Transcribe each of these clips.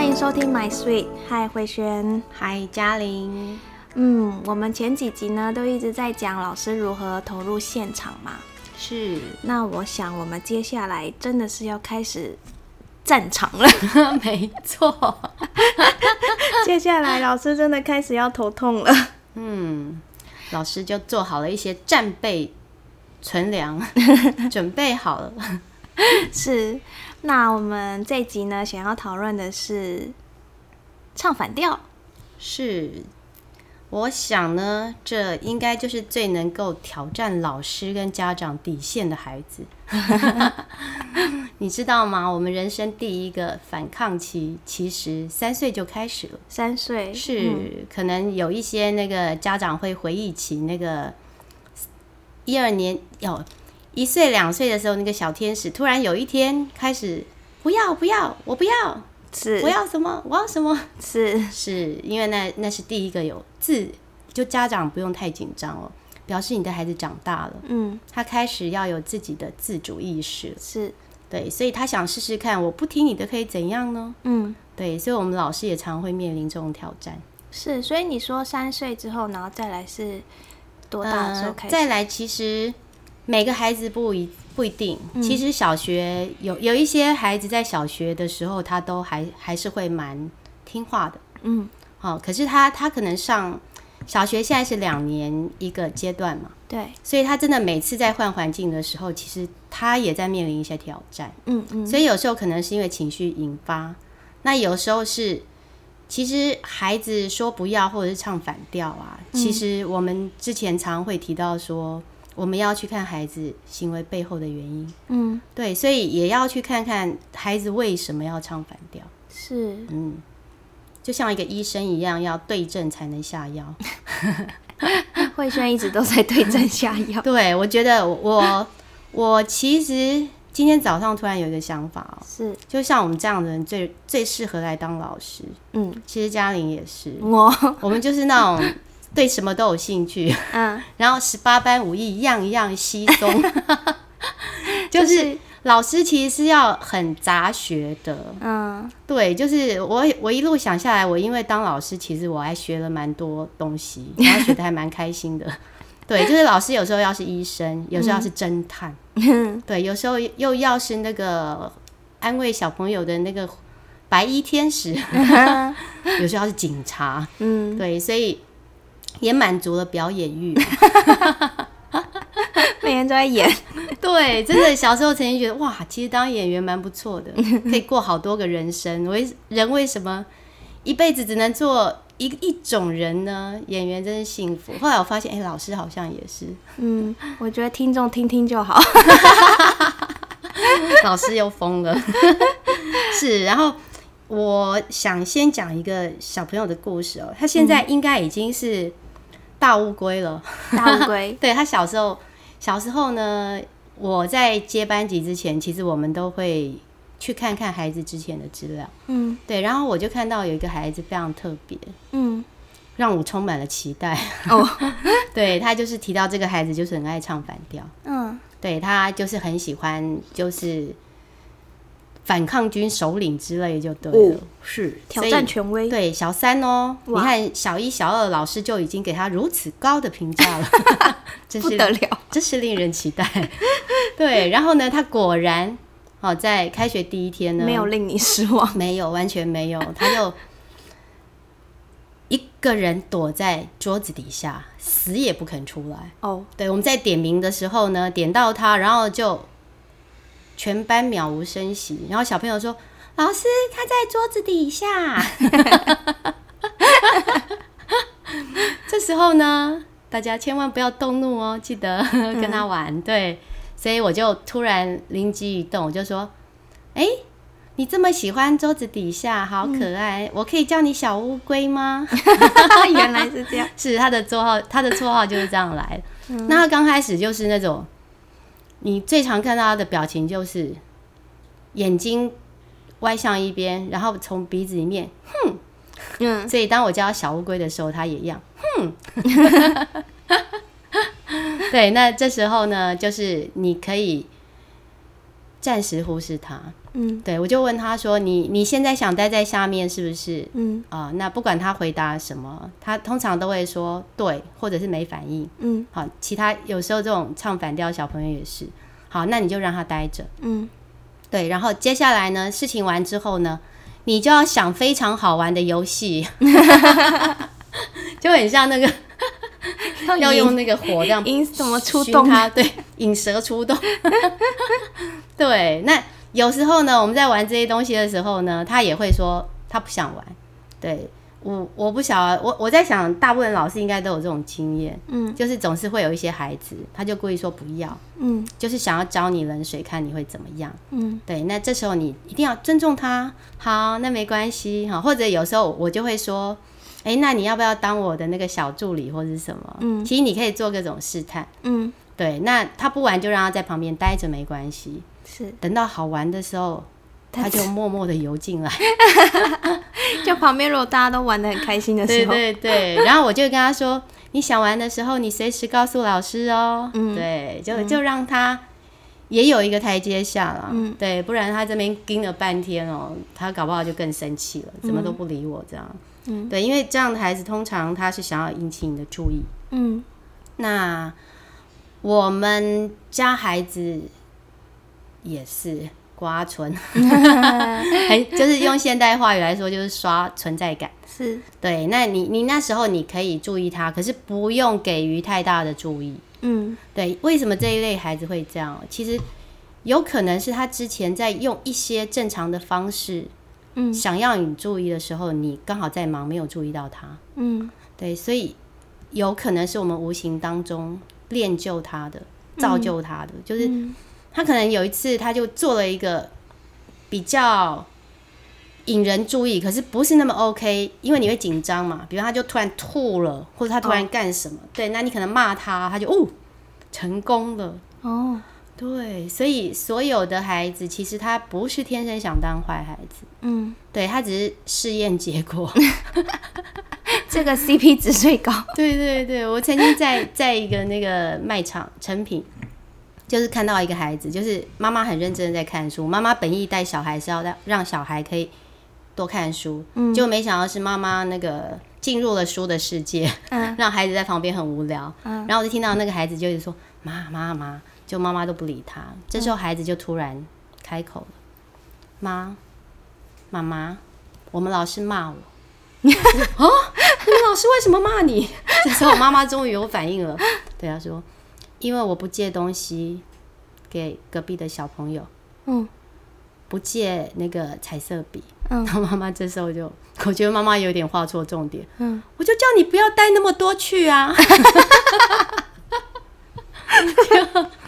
欢迎收听 My Sweet，嗨慧轩，嗨嘉玲。嗯，我们前几集呢都一直在讲老师如何投入现场嘛，是。那我想我们接下来真的是要开始战场了，没错。接下来老师真的开始要头痛了。嗯，老师就做好了一些战备存粮，准备好了。是。那我们这集呢，想要讨论的是唱反调。是，我想呢，这应该就是最能够挑战老师跟家长底线的孩子。你知道吗？我们人生第一个反抗期，其实三岁就开始了。三岁是，可能有一些那个家长会回忆起那个一二年有。一岁两岁的时候，那个小天使突然有一天开始不要不要，我不要，是我要什么？我要什么？是是因为那那是第一个有自，就家长不用太紧张哦，表示你的孩子长大了，嗯，他开始要有自己的自主意识，是对，所以他想试试看，我不听你的可以怎样呢？嗯，对，所以我们老师也常会面临这种挑战。是，所以你说三岁之后，然后再来是多大的时候开始？再来其实。每个孩子不一不一定，其实小学有有一些孩子在小学的时候，他都还还是会蛮听话的，嗯，好，可是他他可能上小学现在是两年一个阶段嘛，对，所以他真的每次在换环境的时候，其实他也在面临一些挑战，嗯嗯，所以有时候可能是因为情绪引发，那有时候是其实孩子说不要或者是唱反调啊，其实我们之前常会提到说。我们要去看孩子行为背后的原因，嗯，对，所以也要去看看孩子为什么要唱反调，是，嗯，就像一个医生一样，要对症才能下药。慧轩一直都在对症下药。对，我觉得我我其实今天早上突然有一个想法哦，是，就像我们这样的人最最适合来当老师，嗯，其实嘉玲也是，我。我们就是那种。对什么都有兴趣，嗯，然后十八般武艺样样稀松，就是老师其实是要很杂学的，嗯，对，就是我我一路想下来，我因为当老师，其实我还学了蛮多东西，然后学的还蛮开心的，对，就是老师有时候要是医生，有时候要是侦探，对，有时候又要是那个安慰小朋友的那个白衣天使，有时候要是警察，嗯，对，所以。也满足了表演欲，每天都在演。对，真的小时候曾经觉得哇，其实当演员蛮不错的，可以过好多个人生。为人为什么一辈子只能做一一种人呢？演员真是幸福。后来我发现，哎，老师好像也是。嗯，我觉得听众听听就好。老师又疯了。是，然后我想先讲一个小朋友的故事哦，他现在应该已经是。大乌龟了，大乌龟。对他小时候，小时候呢，我在接班级之前，其实我们都会去看看孩子之前的资料。嗯，对。然后我就看到有一个孩子非常特别，嗯，让我充满了期待。哦，对他就是提到这个孩子就是很爱唱反调。嗯，对他就是很喜欢就是。反抗军首领之类就对了，是挑战权威。对小三哦，你看小一、小二老师就已经给他如此高的评价了，真是不得了，真是令人期待。对，然后呢，他果然哦，在开学第一天呢，没有令你失望，没有，完全没有，他就一个人躲在桌子底下，死也不肯出来。哦，对，我们在点名的时候呢，点到他，然后就。全班渺无声息，然后小朋友说：“老师，他在桌子底下。”这时候呢，大家千万不要动怒哦，记得跟他玩。对，所以我就突然灵机一动，我就说：“哎，你这么喜欢桌子底下，好可爱，我可以叫你小乌龟吗？” 原来是这样，是他的绰号，他的绰号就是这样来那他刚开始就是那种。你最常看到他的表情就是眼睛歪向一边，然后从鼻子里面哼，嗯，所以当我叫小乌龟的时候，他也一样哼。对，那这时候呢，就是你可以暂时忽视他，嗯，对我就问他说：“你你现在想待在下面是不是？”嗯啊，那不管他回答什么，他通常都会说对，或者是没反应。嗯，好，其他有时候这种唱反调小朋友也是。好，那你就让他待着。嗯，对，然后接下来呢，事情完之后呢，你就要想非常好玩的游戏，就很像那个要用那个火这样 引怎么出动它？对，引蛇出动。对，那。有时候呢，我们在玩这些东西的时候呢，他也会说他不想玩。对我，我不晓得，我我在想，大部分老师应该都有这种经验，嗯，就是总是会有一些孩子，他就故意说不要，嗯，就是想要浇你冷水，看你会怎么样，嗯，对，那这时候你一定要尊重他，好，那没关系，哈，或者有时候我就会说，哎，那你要不要当我的那个小助理或者什么？嗯，其实你可以做各种试探，嗯，对，那他不玩就让他在旁边待着没关系。是，等到好玩的时候，他就默默的游进来。就旁边如果大家都玩的很开心的时候，对对对，然后我就跟他说：“你想玩的时候，你随时告诉老师哦。”嗯，对，就就让他也有一个台阶下了。嗯，对，不然他这边盯了半天哦，他搞不好就更生气了，怎么都不理我这样。嗯，对，因为这样的孩子通常他是想要引起你的注意。嗯，那我们家孩子。也是刮存，哎，就是用现代话语来说，就是刷存在感。是对，那你你那时候你可以注意他，可是不用给予太大的注意。嗯，对，为什么这一类孩子会这样？其实有可能是他之前在用一些正常的方式，嗯，想要你注意的时候，你刚好在忙，没有注意到他。嗯，对，所以有可能是我们无形当中练就他的，造就他的，就是。他可能有一次，他就做了一个比较引人注意，可是不是那么 OK，因为你会紧张嘛。比如他就突然吐了，或者他突然干什么，对，那你可能骂他，他就哦，成功了哦，对，所以所有的孩子其实他不是天生想当坏孩子，嗯，对他只是试验结果，这个 CP 值最高。对对对，我曾经在在一个那个卖场成品。就是看到一个孩子，就是妈妈很认真的在看书。妈妈本意带小孩是要让让小孩可以多看书，嗯，就没想到是妈妈那个进入了书的世界，嗯，让孩子在旁边很无聊，嗯，然后我就听到那个孩子就是说妈妈妈，就妈妈都不理他。这时候孩子就突然开口了，妈，妈妈，我们老师骂我，啊，你们老师为什么骂你？这时候妈妈终于有反应了，对他说。因为我不借东西给隔壁的小朋友，嗯，不借那个彩色笔，嗯，然后妈妈这时候就，我觉得妈妈有点画错重点，嗯，我就叫你不要带那么多去啊，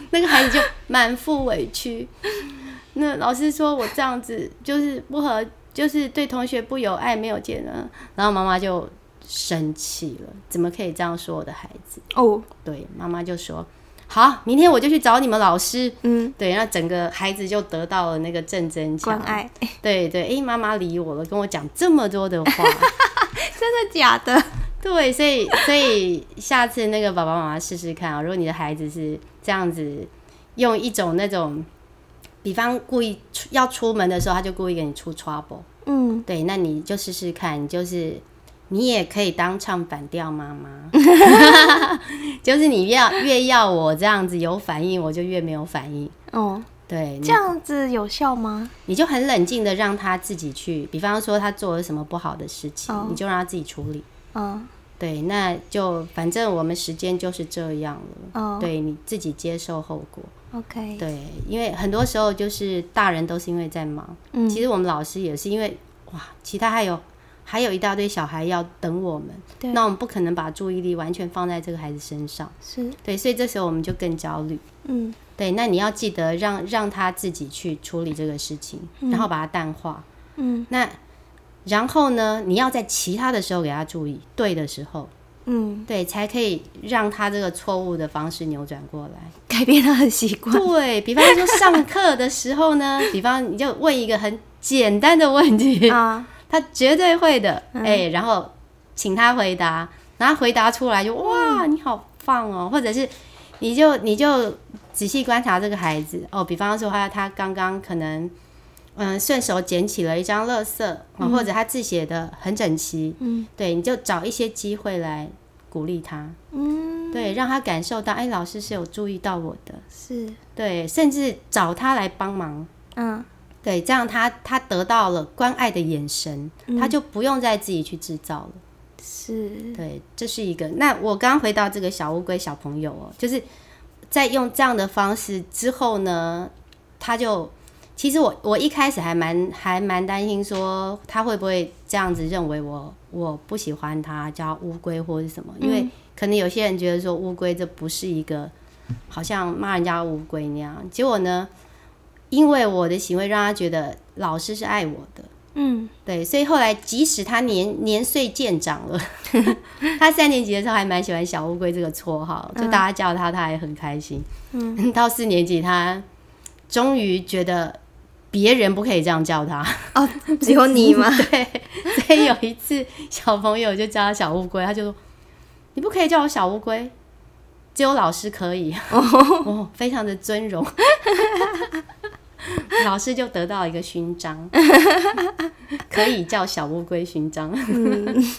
那个孩子就满腹委屈，那老师说我这样子就是不和，就是对同学不友爱，没有见人，然后妈妈就生气了，怎么可以这样说我的孩子？哦，对，妈妈就说。好，明天我就去找你们老师。嗯，对，那整个孩子就得到了那个正增关爱。对对，哎，妈妈理我了，跟我讲这么多的话，真的假的？对，所以所以下次那个爸爸妈妈试试看啊，如果你的孩子是这样子，用一种那种，比方故意出要出门的时候，他就故意给你出 trouble。嗯，对，那你就试试看，你就是。你也可以当唱反调妈妈，就是你要越要我这样子有反应，我就越没有反应。哦，对，这样子有效吗？你就很冷静的让他自己去，比方说他做了什么不好的事情，你就让他自己处理。嗯，对，那就反正我们时间就是这样了。哦，对，你自己接受后果。OK，对，因为很多时候就是大人都是因为在忙，嗯，其实我们老师也是因为哇，其他还有。还有一大堆小孩要等我们，那我们不可能把注意力完全放在这个孩子身上，是。对，所以这时候我们就更焦虑。嗯，对，那你要记得让让他自己去处理这个事情，然后把它淡化。嗯，那然后呢，你要在其他的时候给他注意，对的时候，嗯，对，才可以让他这个错误的方式扭转过来，改变他的习惯。对比方说上课的时候呢，比方你就问一个很简单的问题。啊。他绝对会的，哎，然后请他回答，然后回答出来就哇，你好棒哦，或者是你就你就仔细观察这个孩子哦，比方说他他刚刚可能嗯，顺手捡起了一张垃圾，或者他字写的很整齐，嗯，对，你就找一些机会来鼓励他，嗯，对，让他感受到，哎，老师是有注意到我的，是。对，甚至找他来帮忙，嗯，对，这样他他得到了关爱的眼神，他就不用再自己去制造了，是对，这是一个。那我刚回到这个小乌龟小朋友哦，就是在用这样的方式之后呢，他就。其实我我一开始还蛮还蛮担心，说他会不会这样子认为我我不喜欢他叫乌龟或者什么，因为可能有些人觉得说乌龟这不是一个好像骂人家乌龟那样。结果呢，因为我的行为让他觉得老师是爱我的，嗯，对，所以后来即使他年年岁渐长了，他三年级的时候还蛮喜欢小乌龟这个绰号，就大家叫他他还很开心。嗯，到四年级他终于觉得。别人不可以这样叫他哦，只有你吗？对，所以有一次小朋友就叫他小乌龟，他就说：“你不可以叫我小乌龟，只有老师可以。”哦，非常的尊荣，老师就得到一个勋章，可以叫小乌龟勋章。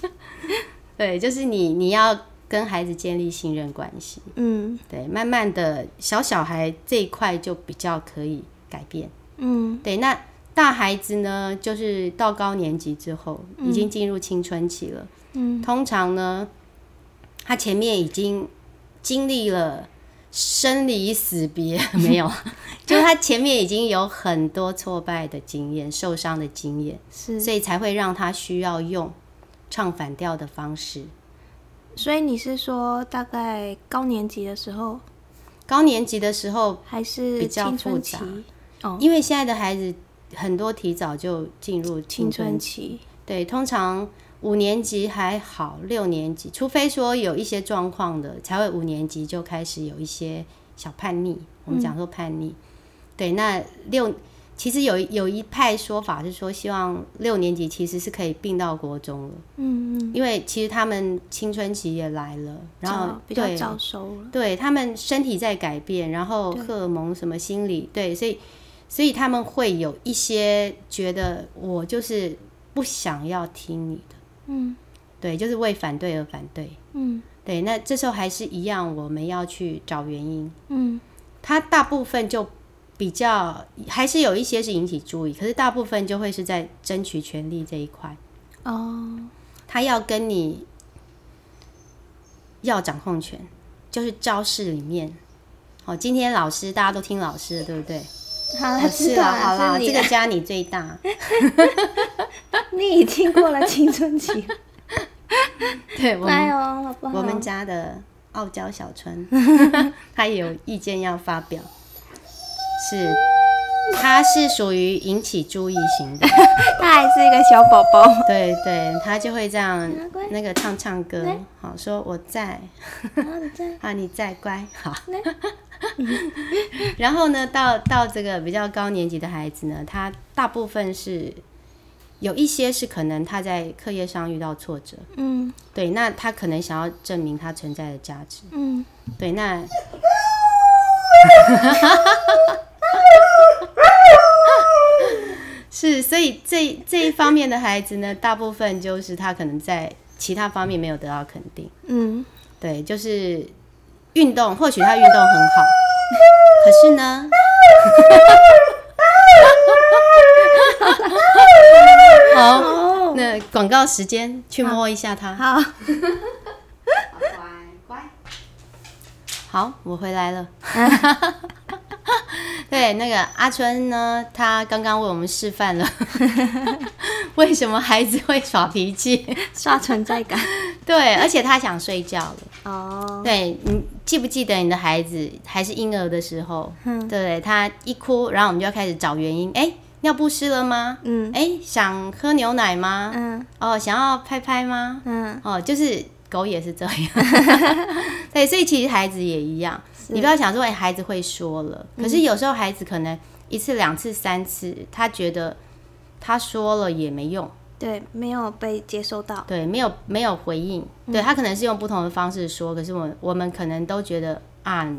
对，就是你你要跟孩子建立信任关系，嗯，对，慢慢的小小孩这一块就比较可以改变。嗯，对，那大孩子呢，就是到高年级之后，已经进入青春期了。嗯，通常呢，他前面已经经历了生离死别，没有，就是他前面已经有很多挫败的经验、受伤的经验，是，所以才会让他需要用唱反调的方式。所以你是说，大概高年级的时候，高年级的时候还是比较复杂。哦。因为现在的孩子很多提早就进入青春期，对，通常五年级还好，六年级，除非说有一些状况的，才会五年级就开始有一些小叛逆。我们讲说叛逆，对，那六其实有有一派说法是说，希望六年级其实是可以并到国中了，嗯嗯，因为其实他们青春期也来了，然后比较早熟了，对他们身体在改变，然后荷尔蒙什么心理，对，所以。所以他们会有一些觉得我就是不想要听你的，嗯，对，就是为反对而反对，嗯，对。那这时候还是一样，我们要去找原因，嗯，他大部分就比较还是有一些是引起注意，可是大部分就会是在争取权利这一块，哦，他要跟你要掌控权，就是教室里面，哦，今天老师大家都听老师的，对不对？好，是啊，好了，这个家你最大。你已经过了青春期。对，我们家的傲娇小春，他也有意见要发表。是，他是属于引起注意型的。他还是一个小宝宝。对对，他就会这样那个唱唱歌，好说我在。啊，你在，乖，好。然后呢，到到这个比较高年级的孩子呢，他大部分是有一些是可能他在课业上遇到挫折，嗯，对，那他可能想要证明他存在的价值，嗯，对，那 是，所以这这一方面的孩子呢，大部分就是他可能在其他方面没有得到肯定，嗯，对，就是运动，或许他运动很好。可是呢，好，那广告时间，去摸一下它。好，乖乖，好，我回来了。对，那个阿春呢，他刚刚为我们示范了 为什么孩子会耍脾气、刷存在感。对，而且他想睡觉了。哦，对你记不记得你的孩子还是婴儿的时候？嗯，对不对？他一哭，然后我们就要开始找原因。哎，尿不湿了吗？嗯，哎，想喝牛奶吗？嗯，哦，想要拍拍吗？嗯，哦，就是狗也是这样。对，所以其实孩子也一样。你不要想说，哎，孩子会说了，可是有时候孩子可能一次、两次、三次，他觉得他说了也没用。对，没有被接收到。对，没有没有回应。对他可能是用不同的方式说，可是我我们可能都觉得啊，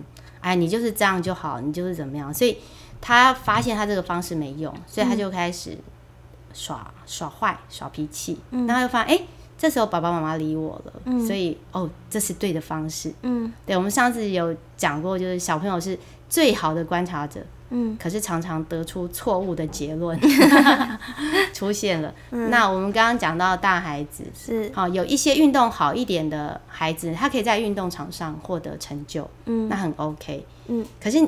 哎，你就是这样就好，你就是怎么样。所以他发现他这个方式没用，所以他就开始耍耍坏、耍脾气。然后又发现，哎，这时候爸爸妈妈理我了，所以哦，这是对的方式。嗯，对，我们上次有讲过，就是小朋友是最好的观察者。嗯，可是常常得出错误的结论 出现了。那我们刚刚讲到大孩子是好，有一些运动好一点的孩子，他可以在运动场上获得成就，嗯，那很 OK。嗯，可是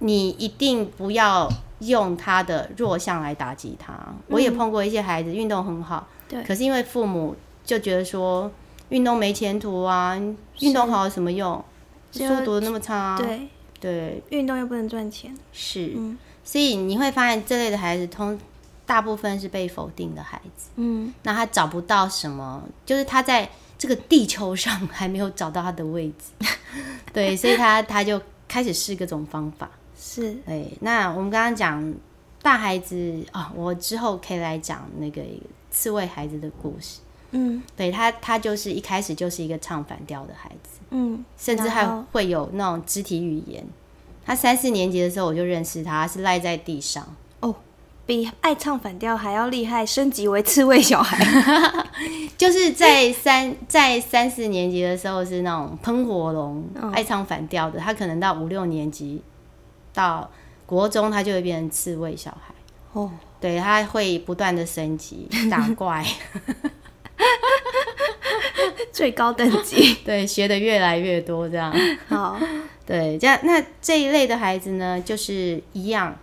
你一定不要用他的弱项来打击他。我也碰过一些孩子运动很好，对，可是因为父母就觉得说运动没前途啊，运动好有什么用？书读的那么差，对。对，运动又不能赚钱，是，所以你会发现这类的孩子，通大部分是被否定的孩子。嗯，那他找不到什么，就是他在这个地球上还没有找到他的位置。对，所以他他就开始试各种方法。是，对。那我们刚刚讲大孩子啊，我之后可以来讲那个刺猬孩子的故事。嗯，对他，他就是一开始就是一个唱反调的孩子，嗯，甚至还会有那种肢体语言。他三四年级的时候我就认识他，是赖在地上哦，比爱唱反调还要厉害，升级为刺猬小孩。就是在三在三四年级的时候是那种喷火龙，爱唱反调的。他可能到五六年级到国中，他就会变成刺猬小孩。哦，对，他会不断的升级打怪。最高等级，对，学的越来越多，这样。好，对，这样那这一类的孩子呢，就是一样，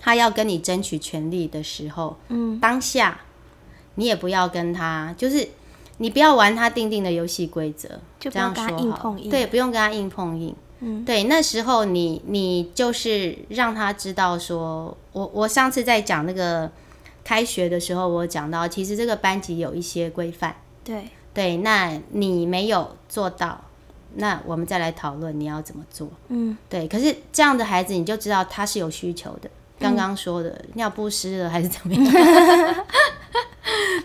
他要跟你争取权利的时候，嗯，当下你也不要跟他，就是你不要玩他定定的游戏规则，就这样说。好，对，不用跟他硬碰硬，嗯，对，那时候你你就是让他知道，说我我上次在讲那个开学的时候，我讲到，其实这个班级有一些规范。对对，那你没有做到，那我们再来讨论你要怎么做。嗯，对。可是这样的孩子，你就知道他是有需求的。刚刚说的尿不湿了还是怎么样？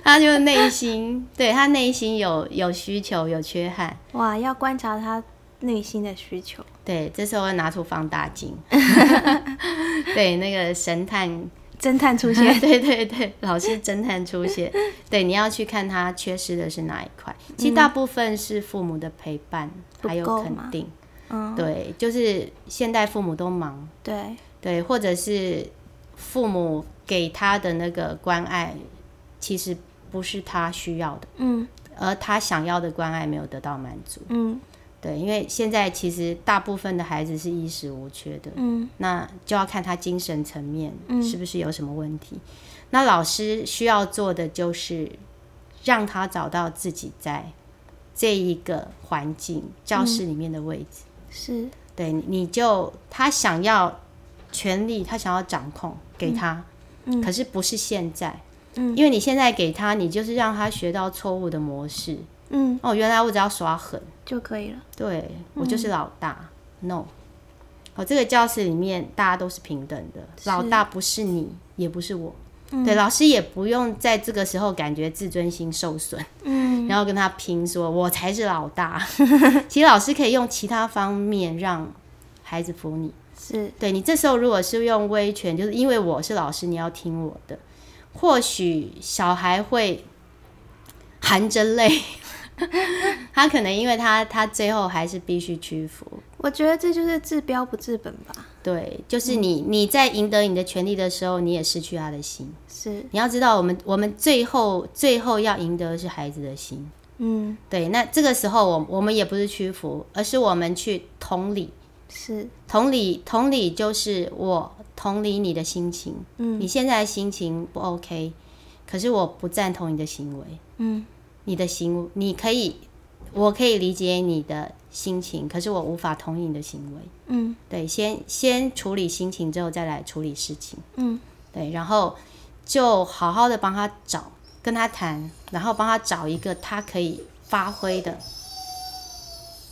他就内心对他内心有有需求有缺憾。哇，要观察他内心的需求。对，这时候拿出放大镜。对，那个神探。侦探出现，对对对，老师侦探出现，对，你要去看他缺失的是哪一块。其实大部分是父母的陪伴，还有肯定。嗯，对，就是现代父母都忙，对。对，或者是父母给他的那个关爱，其实不是他需要的，嗯，而他想要的关爱没有得到满足，嗯。对，因为现在其实大部分的孩子是衣食无缺的，嗯，那就要看他精神层面是不是有什么问题。那老师需要做的就是让他找到自己在这一个环境教室里面的位置。是，对，你就他想要权力，他想要掌控，给他，嗯，可是不是现在，嗯，因为你现在给他，你就是让他学到错误的模式。嗯，哦，原来我只要耍狠就可以了。对，我就是老大。No，哦，这个教室里面大家都是平等的，老大不是你，也不是我。对，老师也不用在这个时候感觉自尊心受损，嗯，然后跟他拼，说我才是老大。其实老师可以用其他方面让孩子服你。是，对你这时候如果是用威权，就是因为我是老师，你要听我的，或许小孩会含着泪。他可能因为他他最后还是必须屈服。我觉得这就是治标不治本吧。对，就是你你在赢得你的权利的时候，你也失去他的心。是，你要知道，我们我们最后最后要赢得的是孩子的心。嗯，对。那这个时候，我我们也不是屈服，而是我们去同理。是，同理同理就是我同理你的心情。嗯，你现在的心情不 OK，可是我不赞同你的行为。嗯。你的行，你可以，我可以理解你的心情，可是我无法同意你的行为。嗯，对，先先处理心情之后再来处理事情。嗯，对，然后就好好的帮他找，跟他谈，然后帮他找一个他可以发挥的。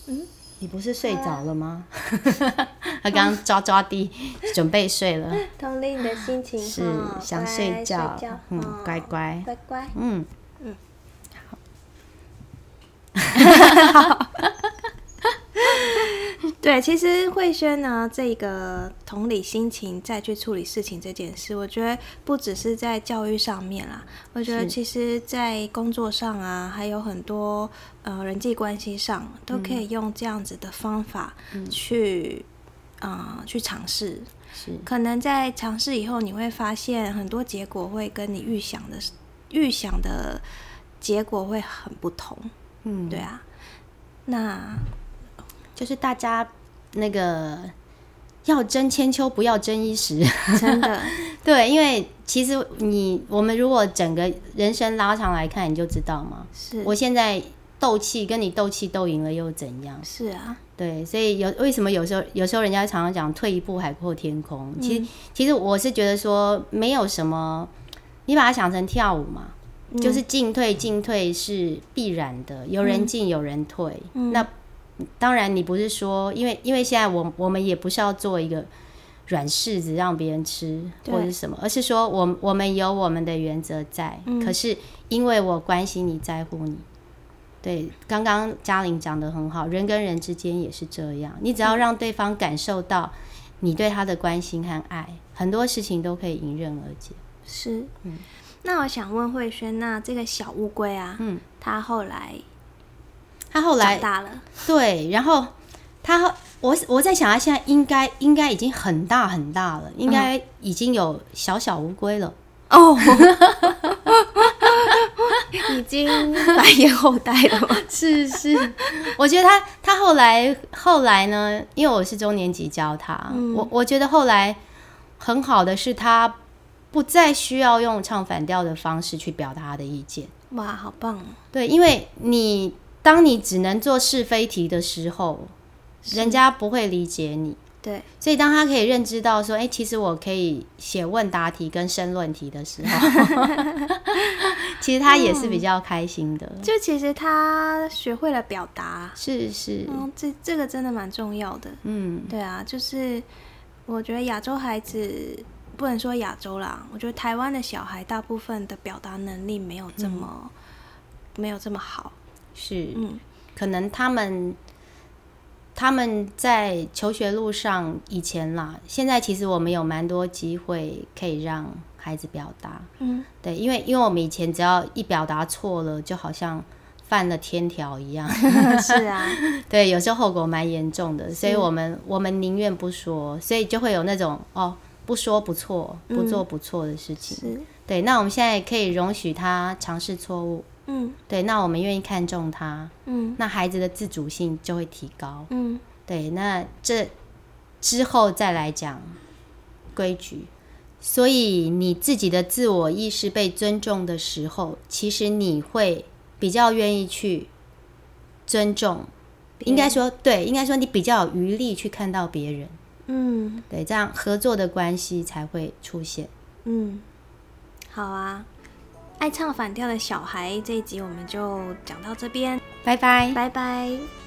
嗯，你不是睡着了吗？他刚刚抓抓地，准备睡了。同理你的心情，是想睡觉。嗯，乖乖，乖乖，嗯。对，其实慧轩呢，这个同理心情再去处理事情这件事，我觉得不只是在教育上面啦，我觉得其实在工作上啊，还有很多呃人际关系上，都可以用这样子的方法去啊去尝试。是，可能在尝试以后，你会发现很多结果会跟你预想的预想的结果会很不同。嗯，对啊，那就是大家。那个要争千秋，不要争一时，真的 对，因为其实你我们如果整个人生拉长来看，你就知道嘛。是我现在斗气，跟你斗气斗赢了又怎样？是啊，对，所以有为什么有时候有时候人家常常讲退一步海阔天空？其实其实我是觉得说没有什么，你把它想成跳舞嘛，就是进退进退是必然的，有人进有人退，那。当然，你不是说，因为因为现在我我们也不是要做一个软柿子让别人吃或者什么，而是说，我我们有我们的原则在。可是因为我关心你在乎你，对，刚刚嘉玲讲的很好，人跟人之间也是这样。你只要让对方感受到你对他的关心和爱，很多事情都可以迎刃而解。是，嗯。那我想问慧轩，那这个小乌龟啊，嗯，他后来。他后来大了，对，然后他我我在想，他现在应该应该已经很大很大了，应该已经有小小乌龟了哦，已经繁衍后代了吗？是是，我觉得他他后来后来呢，因为我是中年级教他，我我觉得后来很好的是他不再需要用唱反调的方式去表达他的意见，哇，好棒！对，因为你。当你只能做是非题的时候，人家不会理解你。对，所以当他可以认知到说，哎，其实我可以写问答题跟申论题的时候，其实他也是比较开心的。就其实他学会了表达，是是，嗯，这这个真的蛮重要的。嗯，对啊，就是我觉得亚洲孩子不能说亚洲啦，我觉得台湾的小孩大部分的表达能力没有这么没有这么好。是，嗯，可能他们他们在求学路上以前啦，现在其实我们有蛮多机会可以让孩子表达，嗯，对，因为因为我们以前只要一表达错了，就好像犯了天条一样，是啊，对，有时候后果蛮严重的，所以我们我们宁愿不说，所以就会有那种哦，不说不错，不做不错的事情，对，那我们现在可以容许他尝试错误。嗯，对，那我们愿意看重他，嗯，那孩子的自主性就会提高，嗯，对，那这之后再来讲规矩，所以你自己的自我意识被尊重的时候，其实你会比较愿意去尊重，应该说对，应该说你比较有余力去看到别人，嗯，对，这样合作的关系才会出现，嗯，好啊。爱唱反调的小孩这一集我们就讲到这边，拜拜，拜拜。